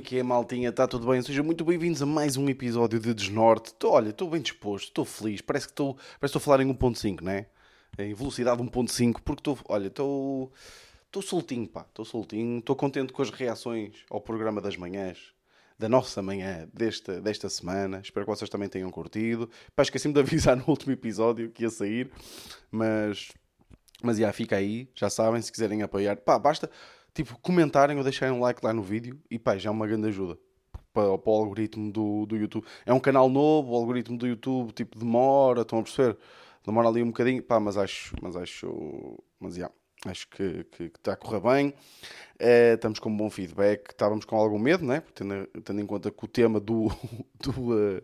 É que é, maltinha? Está tudo bem? Sejam muito bem-vindos a mais um episódio de Desnorte. Tô, olha, estou bem disposto, estou feliz. Parece que estou parece que a falar em 1.5, não é? Em velocidade 1.5, porque estou, olha, estou estou soltinho, pá. Estou soltinho, estou contente com as reações ao programa das manhãs, da nossa manhã desta, desta semana. Espero que vocês também tenham curtido. Pá, esqueci-me de avisar no último episódio que ia sair, mas, mas já fica aí, já sabem, se quiserem apoiar. Pá, basta tipo, comentarem ou deixarem um like lá no vídeo e pá, já é uma grande ajuda para, para o algoritmo do, do YouTube. É um canal novo, o algoritmo do YouTube tipo demora, estão a perceber? Demora ali um bocadinho, pá, mas acho, mas acho, mas já, acho que, que, que está a correr bem. É, estamos com um bom feedback. Estávamos com algum medo, né? Tendo, tendo em conta que o tema do, do, uh,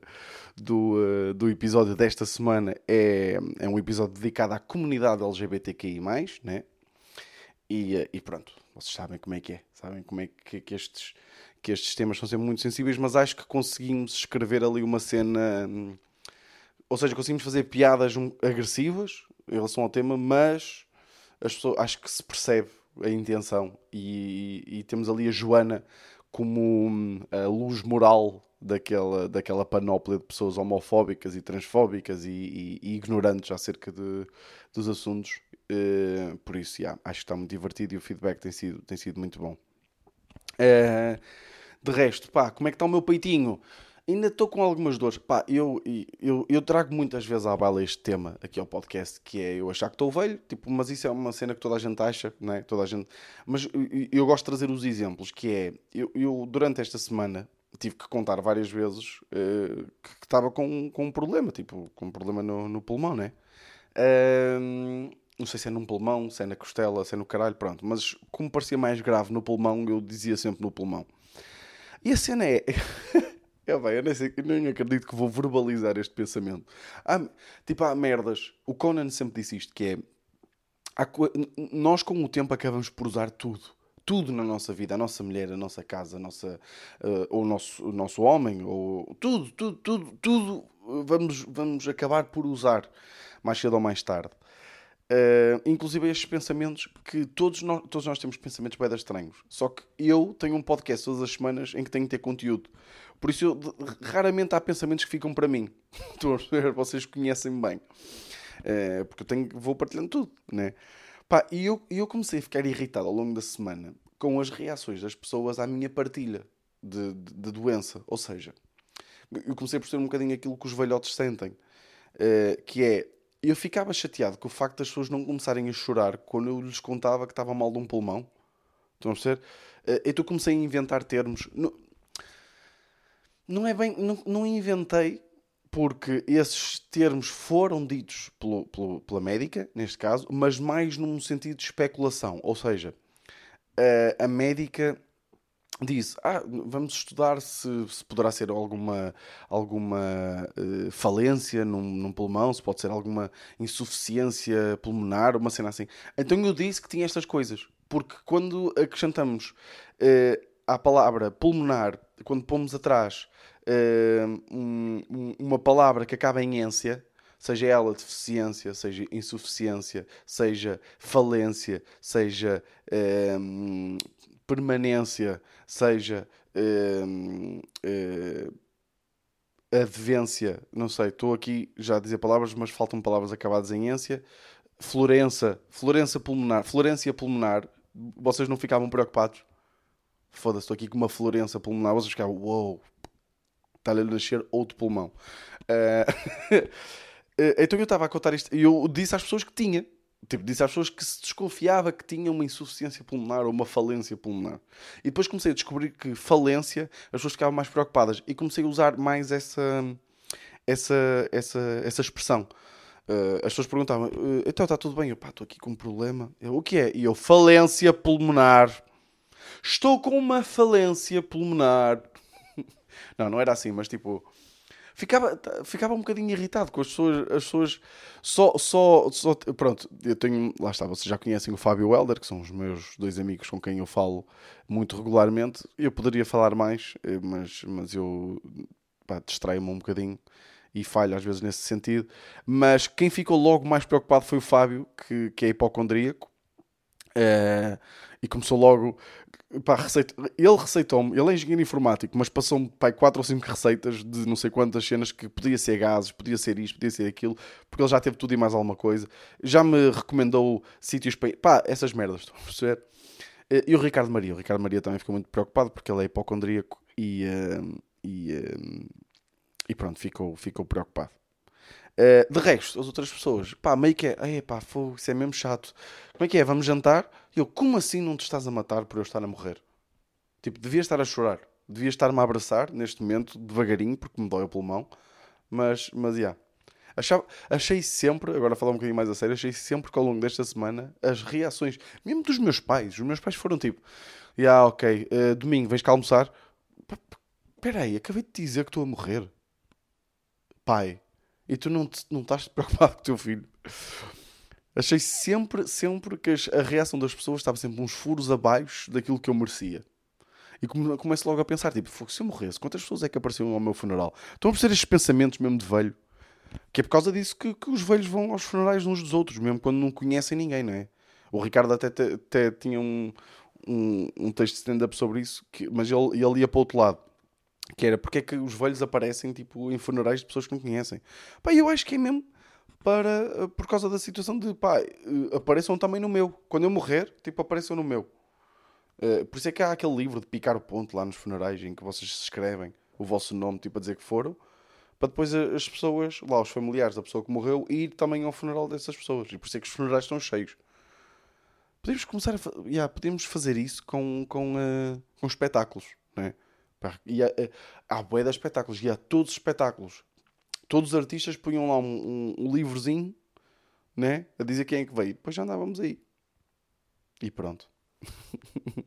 do, uh, do episódio desta semana é, é um episódio dedicado à comunidade LGBTQI, né? E, uh, e pronto, vocês sabem como é que é, sabem como é que, que, estes, que estes temas são sempre muito sensíveis, mas acho que conseguimos escrever ali uma cena. Hum, ou seja, conseguimos fazer piadas agressivas em relação ao tema, mas as pessoas, acho que se percebe a intenção e, e, temos ali a Joana como hum, a luz moral daquela, daquela panóplia de pessoas homofóbicas e transfóbicas e, e, e ignorantes acerca de, dos assuntos Uh, por isso, yeah, acho que está muito divertido e o feedback tem sido, tem sido muito bom. Uh, de resto, pá, como é que está o meu peitinho? Ainda estou com algumas dores. Pá, eu, eu, eu trago muitas vezes à bala este tema aqui ao podcast, que é eu achar que estou velho, tipo, mas isso é uma cena que toda a gente acha, não é? Toda a gente... Mas eu, eu gosto de trazer os exemplos, que é, eu, eu durante esta semana tive que contar várias vezes uh, que, que estava com, com um problema, tipo, com um problema no, no pulmão, né? Uh, não sei se é num pulmão, se é na costela, se é no caralho, pronto. Mas como parecia mais grave no pulmão, eu dizia sempre no pulmão. E a cena é. eu, bem, eu, nem sei, eu nem acredito que vou verbalizar este pensamento. Há, tipo, há merdas. O Conan sempre disse isto: que é. Há, nós, com o tempo, acabamos por usar tudo. Tudo na nossa vida, a nossa mulher, a nossa casa, a nossa, uh, ou o nosso, o nosso homem, ou tudo, tudo, tudo, tudo, vamos, vamos acabar por usar mais cedo ou mais tarde. Uh, inclusive estes pensamentos que todos nós, todos nós temos pensamentos bem estranhos. Só que eu tenho um podcast todas as semanas em que tenho que ter conteúdo. Por isso, eu, raramente há pensamentos que ficam para mim. Vocês conhecem-me bem. Uh, porque eu tenho, vou partilhando tudo. Né? Pá, e eu, eu comecei a ficar irritado ao longo da semana com as reações das pessoas à minha partilha de, de, de doença. Ou seja, eu comecei a perceber um bocadinho aquilo que os velhotes sentem. Uh, que é eu ficava chateado com o facto das pessoas não começarem a chorar quando eu lhes contava que estava mal de um pulmão. Estão a perceber? Eh, então comecei a inventar termos. Não, não é bem. Não, não, inventei porque esses termos foram ditos pelo, pelo, pela médica, neste caso, mas mais num sentido de especulação. Ou seja, a, a médica disse: ah, vamos estudar se, se poderá ser alguma, alguma uh, falência num, num, pulmão, se pode ser alguma insuficiência pulmonar, uma cena assim. Então eu disse que tinha estas coisas, porque quando acrescentamos uh, à palavra pulmonar, quando pomos atrás uh, um, uma palavra que acaba em ência, seja ela deficiência, seja insuficiência, seja falência, seja permanência, seja uh, uh, não sei, estou aqui já a dizer palavras, mas faltam palavras acabadas em ência. Florença, Florença pulmonar, Florência pulmonar, vocês não ficavam preocupados? Foda-se, estou aqui com uma Florença pulmonar, vocês ficavam, uou, wow, está-lhe a nascer outro pulmão. Uh, então eu estava a contar isto e eu disse às pessoas que tinha. Tipo, disse às pessoas que se desconfiava que tinha uma insuficiência pulmonar ou uma falência pulmonar. E depois comecei a descobrir que falência, as pessoas ficavam mais preocupadas. E comecei a usar mais essa, essa, essa, essa expressão. Uh, as pessoas perguntavam, uh, então está tudo bem? Eu, pá, estou aqui com um problema. Eu, o que é? E eu, falência pulmonar. Estou com uma falência pulmonar. não, não era assim, mas tipo ficava, ficava um bocadinho irritado com as pessoas, as pessoas só, só, só, pronto, eu tenho, lá está, vocês já conhecem o Fábio Welder, que são os meus dois amigos com quem eu falo muito regularmente, eu poderia falar mais, eh, mas, mas eu distraio-me um bocadinho e falho às vezes nesse sentido, mas quem ficou logo mais preocupado foi o Fábio, que, que é hipocondríaco, uh, e começou logo Pá, receita, ele receitou-me, ele é engenheiro informático, mas passou-me pá, 4 ou 5 receitas de não sei quantas cenas que podia ser gases, podia ser isto, podia ser aquilo, porque ele já teve tudo e mais alguma coisa. Já me recomendou sítios para. Pá, essas merdas, estão a perceber? Eh, e o Ricardo Maria, o Ricardo Maria também ficou muito preocupado porque ele é hipocondríaco e, uh, e, uh, e pronto, ficou, ficou preocupado. De resto, as outras pessoas, pá, meio que é, pá, fogo, isso é mesmo chato. Como é que é? Vamos jantar? Eu, como assim não te estás a matar por eu estar a morrer? Tipo, devias estar a chorar. Devias estar-me a abraçar neste momento, devagarinho, porque me dói o pulmão. Mas, mas, já. Yeah. Achava, achei sempre, agora a falar um bocadinho mais a sério, achei sempre que ao longo desta semana as reações, mesmo dos meus pais, os meus pais foram tipo, já, yeah, ok, uh, domingo, vens cá almoçar? Espera aí, acabei de te dizer que estou a morrer. Pai, e tu não, te, não estás preocupado com o teu filho. Achei sempre, sempre que a reação das pessoas estava sempre uns furos abaixo daquilo que eu merecia. E começo logo a pensar, tipo, se eu morresse, quantas pessoas é que apareceram ao meu funeral? Estão a perceber estes pensamentos mesmo de velho? Que é por causa disso que, que os velhos vão aos funerais uns dos outros, mesmo quando não conhecem ninguém, não é? O Ricardo até, até, até tinha um, um, um texto de stand-up sobre isso, que, mas ele, ele ia para o outro lado que era porque é que os velhos aparecem tipo, em funerais de pessoas que não conhecem. Pá, eu acho que é mesmo para, eh, por causa da situação de pá, eh, apareçam também no meu. Quando eu morrer, tipo, apareçam no meu. Uh, por isso é que há aquele livro de picar o ponto lá nos funerais em que vocês se escrevem o vosso nome, tipo, a dizer que foram, para depois as pessoas, lá, os familiares da pessoa que morreu, ir também ao funeral dessas pessoas. E por isso é que os funerais estão cheios. Podemos começar a yeah, podemos fazer isso com, com, uh, com espetáculos, não é? E há, há de espetáculos, e há todos os espetáculos. Todos os artistas punham lá um, um, um livrozinho, né? A dizer quem é que veio. Depois já andávamos aí. E pronto.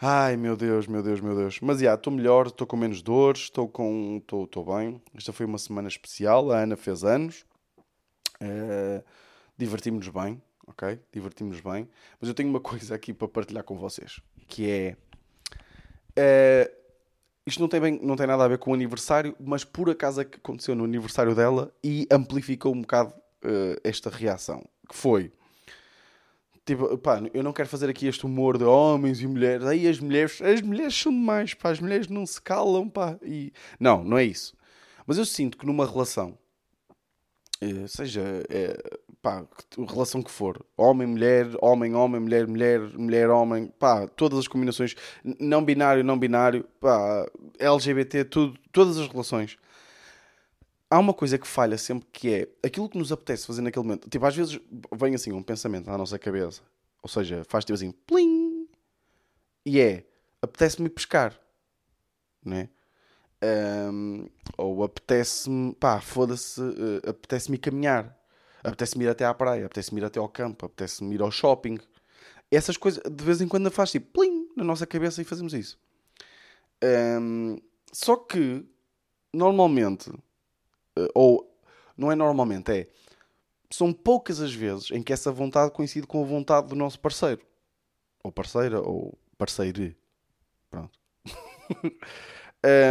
Ai meu Deus, meu Deus, meu Deus. Mas já, estou melhor, estou com menos dores, estou com. estou bem. Esta foi uma semana especial. A Ana fez anos. Uh, Divertimos-nos bem, ok? Divertimos-nos bem. Mas eu tenho uma coisa aqui para partilhar com vocês. Que é. Uh, isto não tem, bem, não tem nada a ver com o aniversário, mas por acaso é que aconteceu no aniversário dela e amplificou um bocado uh, esta reação. Que foi. Tipo, pá, eu não quero fazer aqui este humor de homens e mulheres. Aí as mulheres, as mulheres são demais, pá, as mulheres não se calam, pá. E... Não, não é isso. Mas eu sinto que numa relação, seja é, pá, relação que for, homem, mulher, homem, homem, mulher, mulher, mulher, homem, pá, todas as combinações, não binário, não binário, pá, LGBT, tudo, todas as relações. Há uma coisa que falha sempre que é aquilo que nos apetece fazer naquele momento. Tipo, às vezes vem assim um pensamento à nossa cabeça, ou seja, faz tipo assim, plim, e é, apetece-me pescar, não é? Um, ou apetece-me, pá, foda-se, uh, apetece-me caminhar, apetece-me ir até à praia, apetece-me ir até ao campo, apetece-me ir ao shopping. Essas coisas, de vez em quando, faz tipo plim na nossa cabeça e fazemos isso. Um, só que, normalmente, uh, ou não é normalmente, é são poucas as vezes em que essa vontade coincide com a vontade do nosso parceiro, ou parceira, ou parceiro. Pronto.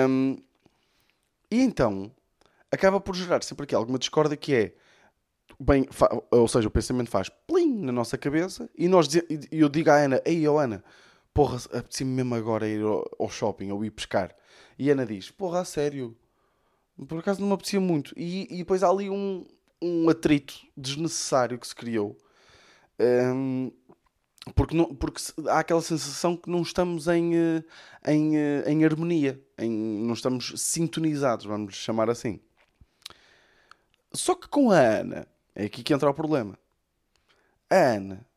Um, e então acaba por gerar sempre aqui alguma discórdia que é bem, ou seja, o pensamento faz plim na nossa cabeça e nós e eu digo à Ana, ei oh Ana, porra, apetecia-me mesmo agora ir ao shopping ou ir pescar. E Ana diz, porra, a sério, por acaso não me apetecia muito. E, e depois há ali um, um atrito desnecessário que se criou. Um, porque, não, porque há aquela sensação que não estamos em, eh, em, eh, em harmonia, em, não estamos sintonizados, vamos chamar assim. Só que com a Ana, é aqui que entra o problema. A Ana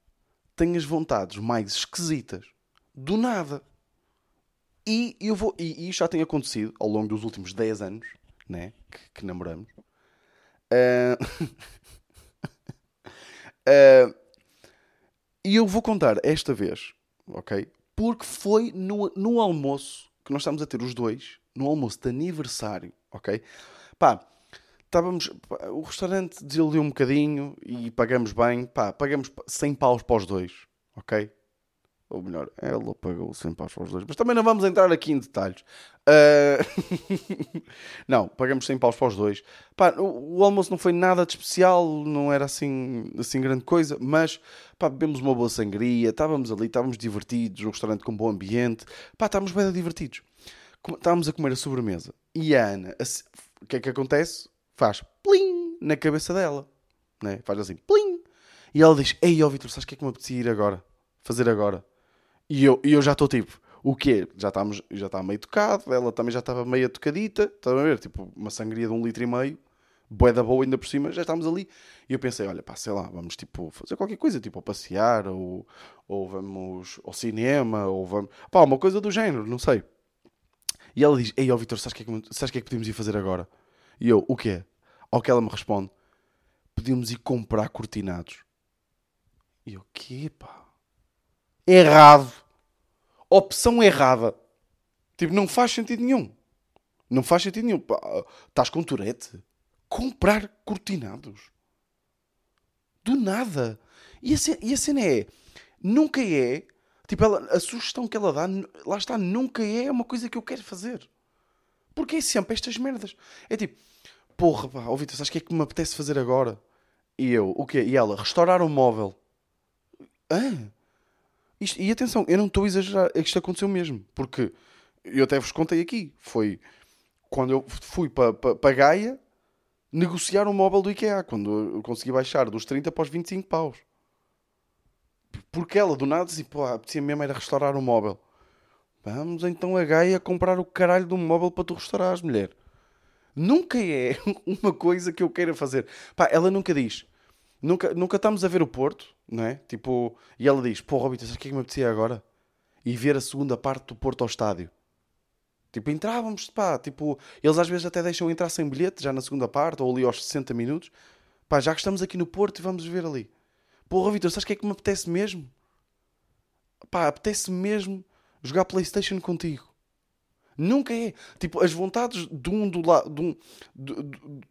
tem as vontades mais esquisitas do nada. E, eu vou, e, e já tem acontecido ao longo dos últimos 10 anos né, que, que namoramos. Uh... uh E eu vou contar esta vez, ok? Porque foi no, no almoço que nós estamos a ter os dois, no almoço de aniversário, ok? Pá, estávamos. O restaurante desiludiu um bocadinho e pagamos bem, pá, pagamos 100 paus para os dois, ok? Ou melhor, ela pagou 100 paus para os dois. Mas também não vamos entrar aqui em detalhes. Uh... não, pagamos 100 paus para os dois. Pá, o, o, almoço não foi nada de especial, não era assim, assim grande coisa, mas pá, bebemos uma boa sangria, estávamos ali, estávamos divertidos, um restaurante com bom ambiente. Pá, estávamos bem divertidos. Estávamos a comer a sobremesa. E a Ana, o que é que acontece? Faz plim na cabeça dela. Né? Faz assim, plim. E ela diz: Ei, ó Vitor, sabes o que é que me apetecia ir agora? Fazer agora? E eu, e eu já estou tipo, o quê? Já estamos, já está meio tocado, ela também já estava meio tocadita, estás a ver? Tipo, uma sangria de um litro e meio, boeda boa ainda por cima, já estamos ali. E eu pensei, olha, pá, sei lá, vamos tipo fazer qualquer coisa, tipo, passear, ou, ou vamos ao cinema, ou vamos. pá, uma coisa do género, não sei. E ela diz, ei, ó Vitor, sabes o que, é que, que é que podemos ir fazer agora? E eu, o quê? Ao que ela me responde, podemos ir comprar cortinados. E eu, quê, pá? Errado. Opção errada. Tipo, não faz sentido nenhum. Não faz sentido nenhum. Estás com Tourette? Comprar cortinados. Do nada. E a, cena, e a cena é... Nunca é... Tipo, ela, a sugestão que ela dá, lá está, nunca é uma coisa que eu quero fazer. Porque é sempre estas merdas. É tipo, porra, pá, oh sabes o que é que me apetece fazer agora? E eu, o quê? E ela, restaurar o móvel. Hã? Isto, e atenção, eu não estou a exagerar, é que isto aconteceu mesmo. Porque eu até vos contei aqui. Foi quando eu fui para pa, pa Gaia negociar um móvel do IKEA. Quando eu consegui baixar dos 30 para os 25 paus. Porque ela do nada disse: pô, apetecia mesmo era restaurar o um móvel. Vamos então a Gaia comprar o caralho de um móvel para tu restaurares, mulher. Nunca é uma coisa que eu queira fazer. Pá, ela nunca diz. Nunca, nunca estamos a ver o Porto não é? Tipo, e ela diz: Pô, Robito, sabe o que é que me apetecia agora? E ver a segunda parte do Porto ao estádio. Tipo, entrávamos, pá, tipo, eles às vezes até deixam entrar sem bilhete, já na segunda parte, ou ali aos 60 minutos. Pá, já que estamos aqui no Porto, vamos ver ali. Pô, Vitor, sabes o que é que me apetece mesmo? Pá, apetece mesmo jogar Playstation contigo. Nunca é. Tipo, as vontades de um do lado. De, um, de,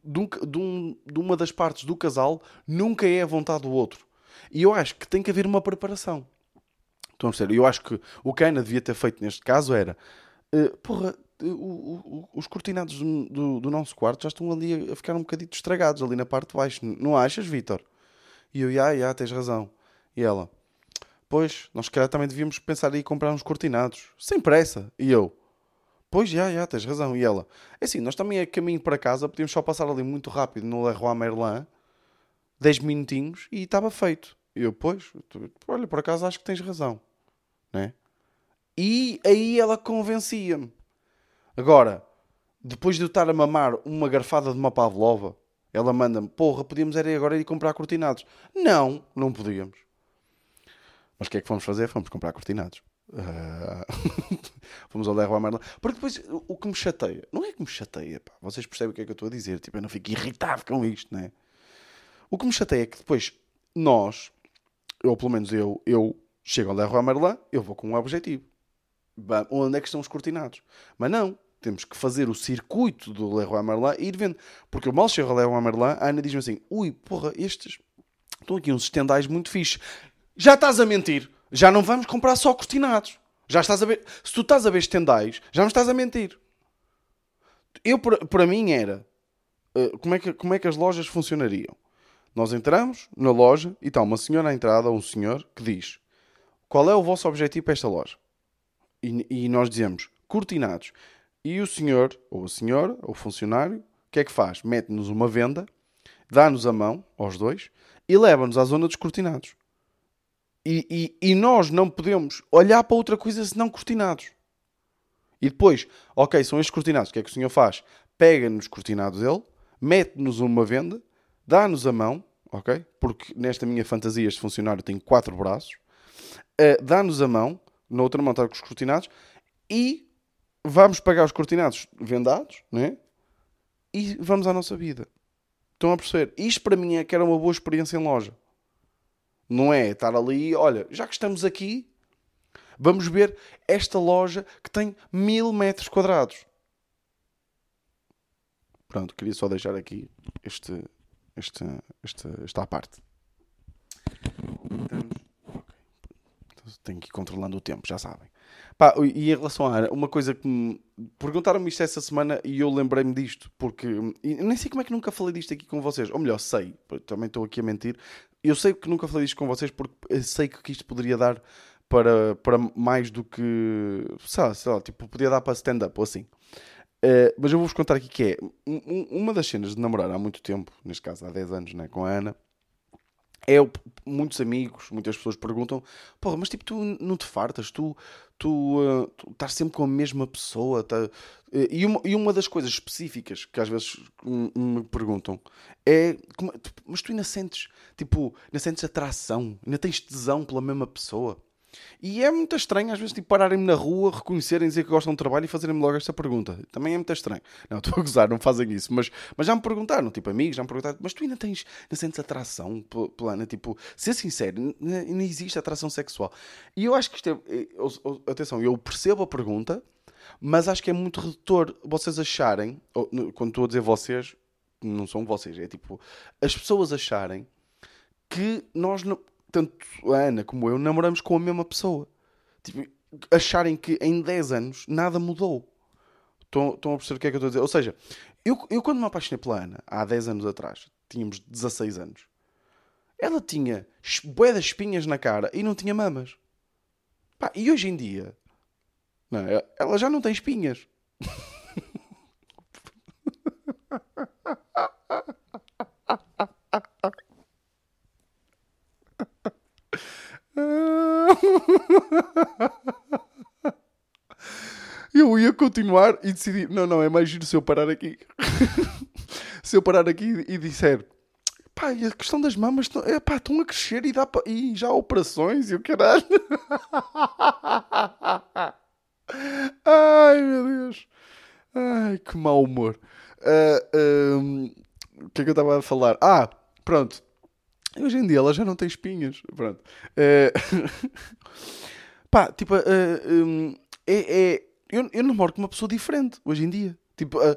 de, de, um, de uma das partes do casal nunca é a vontade do outro. E eu acho que tem que haver uma preparação. Estão a perceber? Eu acho que o que a Ana devia ter feito neste caso era. Uh, porra, uh, uh, os cortinados do, do, do, nosso quarto já estão ali a ficar um bocadito estragados, ali na parte de baixo. Não achas, Vitor? E eu, já, já, tens razão. E ela, pois, nós se calhar também devíamos pensar em comprar uns cortinados. Sem pressa. E eu, pois, já, já, tens razão. E ela, é assim, nós também a caminho para casa, podíamos só passar ali muito rápido no Leroy Merlin 10 minutinhos e estava feito. E eu, pois, tu, olha, por acaso acho que tens razão. Né? E aí ela convencia-me. Agora, depois de eu estar a mamar uma garfada de uma pavlova, ela manda-me, porra, podíamos ir agora ir comprar cortinados. Não, não podíamos. Mas o que é que fomos fazer? Fomos comprar cortinados. Uh... fomos ao Leroy Merlin. Porque depois, o que me chateia, não é que me chateia, pá. vocês percebem o que é que eu estou a dizer. Tipo, eu não fico irritado com isto, né? O que me chateia é que depois nós, ou pelo menos eu, eu chego ao Leroy Merlin, eu vou com um objetivo. Onde é que estão os cortinados? Mas não, temos que fazer o circuito do Leroy Merlin e ir vendo. Porque eu mal chego ao Leroy Merlin, a Ana diz-me assim, ui, porra, estes estão aqui uns estendais muito fixes. Já estás a mentir. Já não vamos comprar só cortinados. Já estás a ver. Se tu estás a ver estendais, já me estás a mentir. Eu, para mim, era. Uh, como, é que, como é que as lojas funcionariam? Nós entramos na loja e está uma senhora à entrada, ou um senhor, que diz: Qual é o vosso objetivo para esta loja? E, e nós dizemos: Cortinados. E o senhor, ou a senhora, ou o funcionário, o que é que faz? Mete-nos uma venda, dá-nos a mão, aos dois, e leva-nos à zona dos cortinados. E, e, e, nós não podemos olhar para outra coisa senão cortinados. E depois, ok, são estes cortinados, o que é que o senhor faz? Pega nos cortinados dele, mete-nos uma venda, dá-nos a mão, ok? Porque nesta minha fantasia este funcionário tem quatro braços, uh, dá-nos a mão, na outra mão está com os cortinados, e vamos pagar os cortinados vendados, né? E vamos à nossa vida. Estão a perceber? Isto para mim é que era uma boa experiência em loja. Não é estar ali, olha, já que estamos aqui, vamos ver esta loja que tem mil metros quadrados. Pronto, queria só deixar aqui este, esta, esta, esta à parte. Estamos. Tenho que ir controlando o tempo, já sabem. Pá, e em relação a Ana, uma coisa que me... perguntaram-me isto essa semana e eu lembrei-me disto, porque nem sei como é que nunca falei disto aqui com vocês. Ou melhor, sei, também estou aqui a mentir. Eu sei que nunca falei disto com vocês porque sei que isto poderia dar para, para mais do que. Sei lá, sei lá tipo, podia dar para stand-up ou assim. Uh, mas eu vou-vos contar aqui que é um, uma das cenas de namorar há muito tempo, neste caso há 10 anos, né, com a Ana é muitos amigos, muitas pessoas perguntam: mas tipo, tu não te fartas? Tu, tu, uh, tu estás sempre com a mesma pessoa? Tá... E, uma, e uma das coisas específicas que às vezes me perguntam é: como, mas tu ainda sentes, tipo, ainda sentes atração? Ainda tens tesão pela mesma pessoa? E é muito estranho, às vezes, tipo, pararem-me na rua, reconhecerem, dizer que gostam de trabalho e fazerem-me logo esta pergunta. Também é muito estranho. Não, estou a gozar, não fazem isso. Mas, mas já me perguntaram, tipo, amigos, já me perguntaram, mas tu ainda tens, ainda sentes atração plana? Tipo, ser sincero, não existe atração sexual. E eu acho que isto é. Atenção, eu percebo a pergunta, mas acho que é muito redutor vocês acharem, quando estou a dizer vocês, não são vocês, é tipo, as pessoas acharem que nós não tanto a Ana como eu namoramos com a mesma pessoa. Tipo, acharem que em 10 anos nada mudou. Estão, a perceber o que é que eu estou a dizer? Ou seja, eu, eu quando me apaixonei pela Ana, há 10 anos atrás, tínhamos 16 anos, ela tinha bué das espinhas na cara e não tinha mamas. Pá, e hoje em dia, não, ela já não tem espinhas. Eu ia continuar e decidi: não, não, é mais giro se eu parar aqui. se eu parar aqui e disser: pá, a questão das mamas é, pá, estão a crescer e, dá e já há operações e o caralho. Ai meu Deus, ai que mau humor. Uh, um, o que é que eu estava a falar? Ah, pronto. Hoje em dia ela já não tem espinhas. Pronto. Uh, pá, tipo, uh, um, é, é, eu, eu namoro com uma pessoa diferente hoje em dia. Tipo, uh,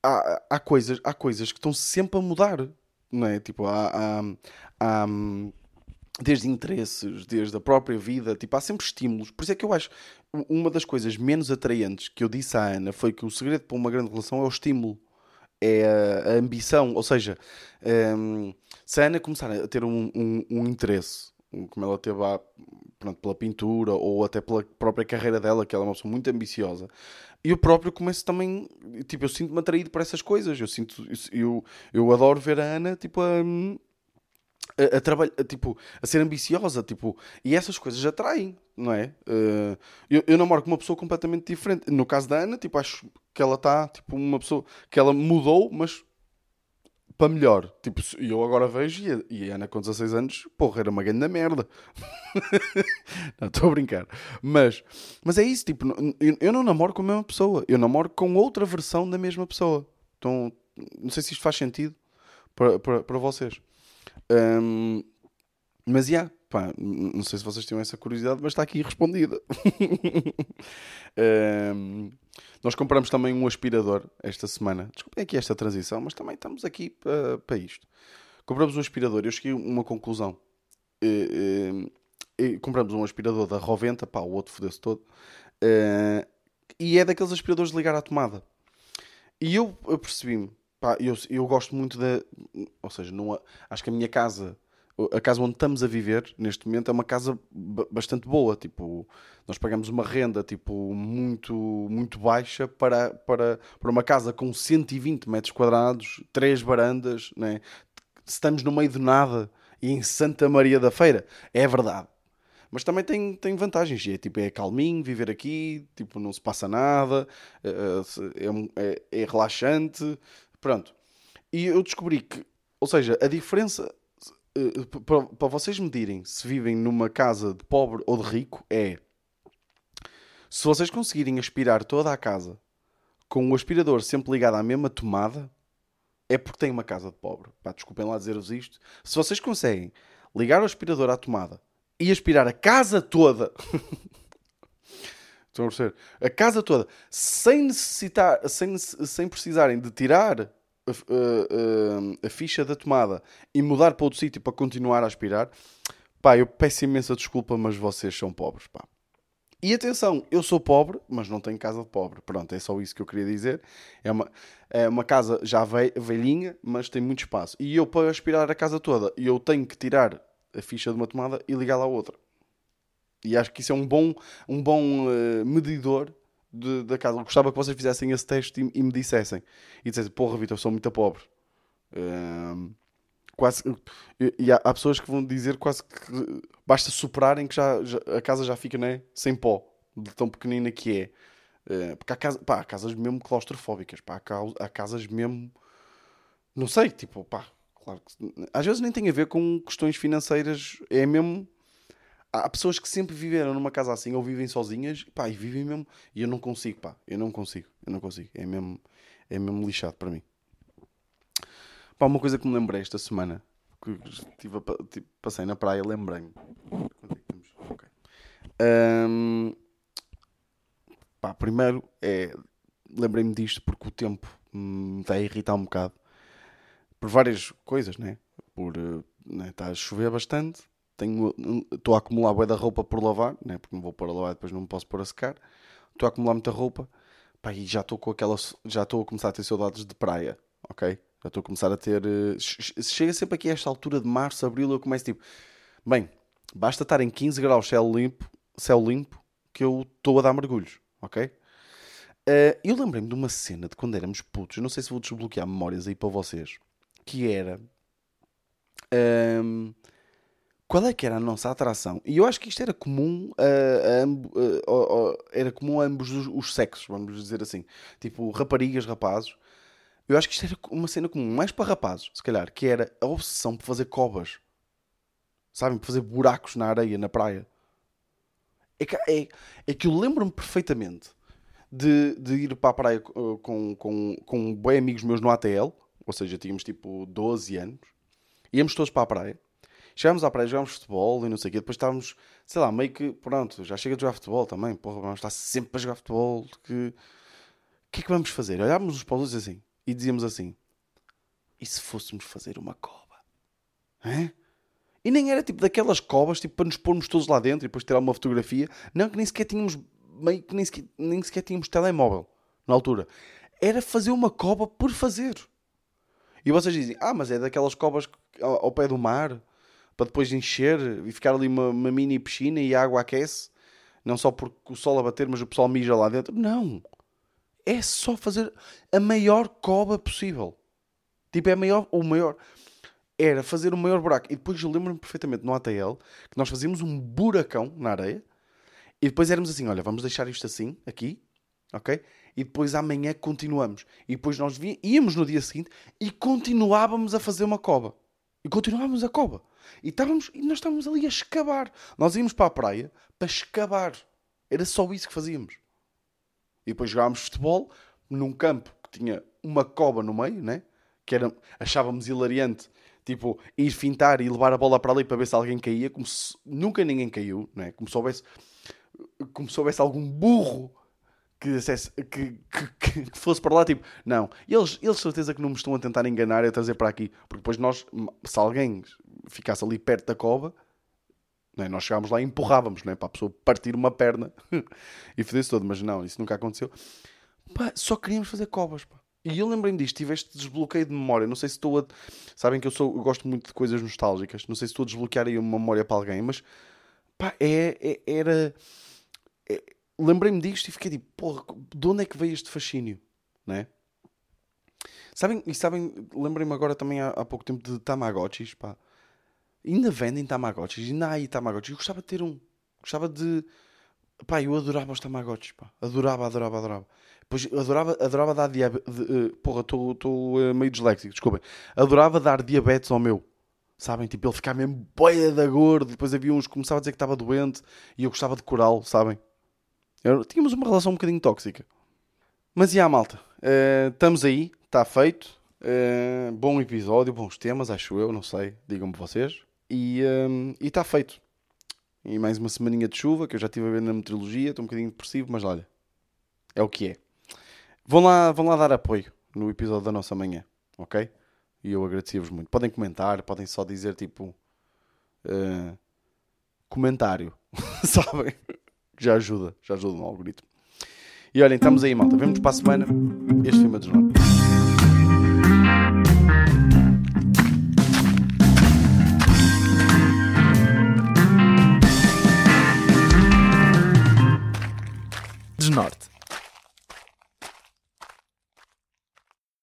há, há, coisas, há coisas que estão sempre a mudar. Não é? Tipo, há, há, há desde interesses, desde a própria vida, tipo, há sempre estímulos. Por isso é que eu acho uma das coisas menos atraentes que eu disse à Ana foi que o segredo para uma grande relação é o estímulo é a, ambição. Ou seja, um, se a Ana começar a ter um, um, um interesse, como ela teve a, pronto, pela pintura ou até pela própria carreira dela, que ela é uma pessoa muito ambiciosa, eu próprio começo também, tipo, eu sinto-me atraído por essas coisas. Eu sinto, eu, eu adoro ver a Ana, tipo, a a, a trabalhar, tipo, a ser ambiciosa, tipo, e essas coisas atraem, não é? Uh, eu, eu namoro com uma pessoa completamente diferente. No caso da Ana, tipo, acho que ela está, tipo, uma pessoa que ela mudou, mas para melhor. Tipo, eu agora vejo e a, Ana com 16 anos, porra, era uma grande merda. não, estou a brincar. Mas, mas é isso, tipo, eu, eu não namoro com a mesma pessoa, eu namoro com outra versão da mesma pessoa. Então, não sei se isto faz sentido para, para, para vocês. Um, mas, já, yeah, não sei se vocês tinham essa curiosidade, mas está aqui respondida. um, nós compramos também um aspirador esta semana. Desculpem aqui esta transição, mas também estamos aqui para, para isto. Compramos um aspirador. Eu cheguei a uma conclusão. Uh, uh, compramos um aspirador da Roventa, pá, o outro fodeu-se todo. E é daqueles aspiradores de ligar à tomada. E eu, eu percebi-me, Pá, eu, eu gosto muito da. Ou seja, não, acho que a minha casa, a casa onde estamos a viver neste momento, é uma casa bastante boa. Tipo, nós pagamos uma renda tipo, muito, muito baixa para, para, para uma casa com 120 metros quadrados, três varandas. Né? Estamos no meio de nada e em Santa Maria da Feira. É verdade mas também tem, tem vantagens. É, tipo, é calminho viver aqui, tipo, não se passa nada, é, é, é, é relaxante, Pronto. E eu descobri que, ou seja, a diferença para, para vocês medirem se vivem numa casa de pobre ou de rico é se vocês conseguirem aspirar toda a casa com o aspirador sempre ligado à mesma tomada, é porque tem uma casa de pobre. Pá, desculpem lá dizer-vos isto. Se vocês conseguem ligar o aspirador à tomada e aspirar a casa toda. Estão a perceber? A casa toda, sem necessitar, sem, sem precisarem de tirar a, a, a, ficha da tomada e mudar para outro sítio para continuar a aspirar, Pá, eu peço imensa desculpa, mas vocês são pobres, pá. E atenção, eu sou pobre, mas não tenho casa de pobre. Pronto, é só isso que eu queria dizer. É uma, é uma casa já velhinha, mas tem muito espaço. E eu, para aspirar a casa toda, eu tenho que tirar a ficha de uma tomada e ligá-la à outra. E acho que isso é um bom, um bom uh, medidor de, da casa. Eu gostava que vocês fizessem esse teste e, e me dissessem. E dissessem, porra, Vitor, sou muito pobre. Uh, quase, e há, há, pessoas que vão dizer quase que basta superarem que já, já a casa já fica né, sem pó, de tão pequenina que é. Uh, porque há, casa, pá, há casas mesmo claustrofóbicas, pá, há, há casas mesmo. Não sei, tipo, pá, claro que, às vezes nem tem a ver com questões financeiras, é mesmo há pessoas que sempre viveram numa casa assim ou vivem sozinhas pá, e vivem mesmo. E eu não consigo, pá, eu não consigo, eu não consigo. É mesmo, é mesmo lixado para mim. Pá, uma coisa que me lembrei esta semana, que tive, tipo, passei na praia, lembrei-me. É. Um, pá, primeiro é. Lembrei-me disto porque o tempo me está a irritar um bocado por várias coisas, né? Por eh, né, está a chover bastante, tenho, estou a acumular bué da roupa por lavar, né? porque não vou pôr a lavar depois não me posso pôr a secar. Estou a acumular muita roupa pá, e já estou com aquela. Já estou a começar a ter saudades de praia, ok? Já estou a começar a ter. Uh, chega sempre aqui a esta altura de março, abril, eu começo tipo. Bem, basta estar em 15 graus céu limpo, céu limpo que eu estou a dar mergulhos, ok? Uh, eu lembrei-me de uma cena de quando éramos putos, não sei se vou desbloquear memórias aí para vocês, que era. Um, qual é que era a nossa atração? E eu acho que isto era comum a, a, a, a era comum a ambos os, os, sexos, vamos dizer assim. Tipo, raparigas, rapazes. Eu acho que isto era uma cena comum, mais para rapazes, se calhar, que era a obsessão por fazer covas. Sabem? Por fazer buracos na areia, na praia. É que, é, é que eu lembro-me perfeitamente de, de ir para a praia com, com, com, com bem amigos meus no ATL, ou seja, tínhamos tipo 12 anos, íamos todos para a praia Chegámos à praia, jogámos futebol e não sei o quê. Depois estávamos, sei lá, meio que, pronto, já chega de jogar futebol também. Porra, vamos estar sempre a jogar futebol. Que... O que é que vamos fazer? Olhávamos os paulos assim e dizíamos assim: e se fôssemos fazer uma cova? Hã? E nem era tipo daquelas covas tipo, para nos pormos todos lá dentro e depois tirar uma fotografia. Não, que nem sequer tínhamos meio que nem sequer, nem sequer tínhamos telemóvel na altura. Era fazer uma cova por fazer. E vocês dizem, ah, mas é daquelas covas ao, ao pé do mar para depois encher e ficar ali uma, uma mini piscina e a água aquece, não só porque o sol a bater, mas o pessoal mija lá dentro. Não! É só fazer a maior cova possível. Tipo, é maior, o maior. Era fazer o maior buraco. E depois eu lembro-me perfeitamente no ATL que nós fazíamos um buracão na areia e depois éramos assim: olha, vamos deixar isto assim, aqui, ok? E depois amanhã continuamos. E depois nós íamos no dia seguinte e continuávamos a fazer uma cova. E continuávamos a cova. E, estávamos, e nós estávamos ali a escavar. Nós íamos para a praia para escavar. Era só isso que fazíamos. E depois jogávamos futebol num campo que tinha uma cova no meio, né? Que era, achávamos hilariante, tipo, ir fintar e levar a bola para ali para ver se alguém caía, como se nunca ninguém caiu, né? Como se houvesse, como se houvesse algum burro que, que, que, que, fosse para lá, tipo, não. Eles, eles certeza que não me estão a tentar enganar e a trazer para aqui, porque depois nós, se alguém ficasse ali perto da cova, é? nós chegámos lá e empurrávamos é? para a pessoa partir uma perna e fazer-se todo, mas não, isso nunca aconteceu. Pá, só queríamos fazer covas. Pá. E eu lembrei-me disto, tive este desbloqueio de memória. Não sei se estou a. Sabem que eu, sou, eu gosto muito de coisas nostálgicas. Não sei se estou a desbloquear aí uma memória para alguém, mas pá, é, é era. É... Lembrei-me disto e fiquei tipo, porra, de onde é que veio este fascínio? Né? Sabem, e sabem, lembrei-me agora também há, há pouco tempo de Tamagotchis, pá. Ainda vendem Tamagotchis, ainda há aí Tamagotchis. Eu gostava de ter um. Gostava de. Pá, eu adorava os Tamagotchis, pá. Adorava, adorava, adorava. Depois adorava, adorava dar diabetes. Uh, porra, estou uh, meio disléxico, desculpem. Adorava dar diabetes ao meu. Sabem? Tipo, ele ficava mesmo boia da gordo. Depois havia uns que começavam a dizer que estava doente e eu gostava de curá-lo, sabem? Eu, tínhamos uma relação um bocadinho tóxica. Mas e yeah, malta, uh, estamos aí, está feito. Uh, bom episódio, bons temas, acho eu, não sei, digam-me vocês. E um, está feito. E mais uma semaninha de chuva, que eu já estive a ver na meteorologia, estou um bocadinho depressivo, mas olha, é o que é. Vão lá, vão lá dar apoio no episódio da nossa manhã, ok? E eu agradecia-vos muito. Podem comentar, podem só dizer tipo. Uh, comentário. Sabem? Já ajuda, já ajuda no algoritmo. E olhem, estamos aí, malta. Vemos para a semana. Este filme é desnorte. Desnorte.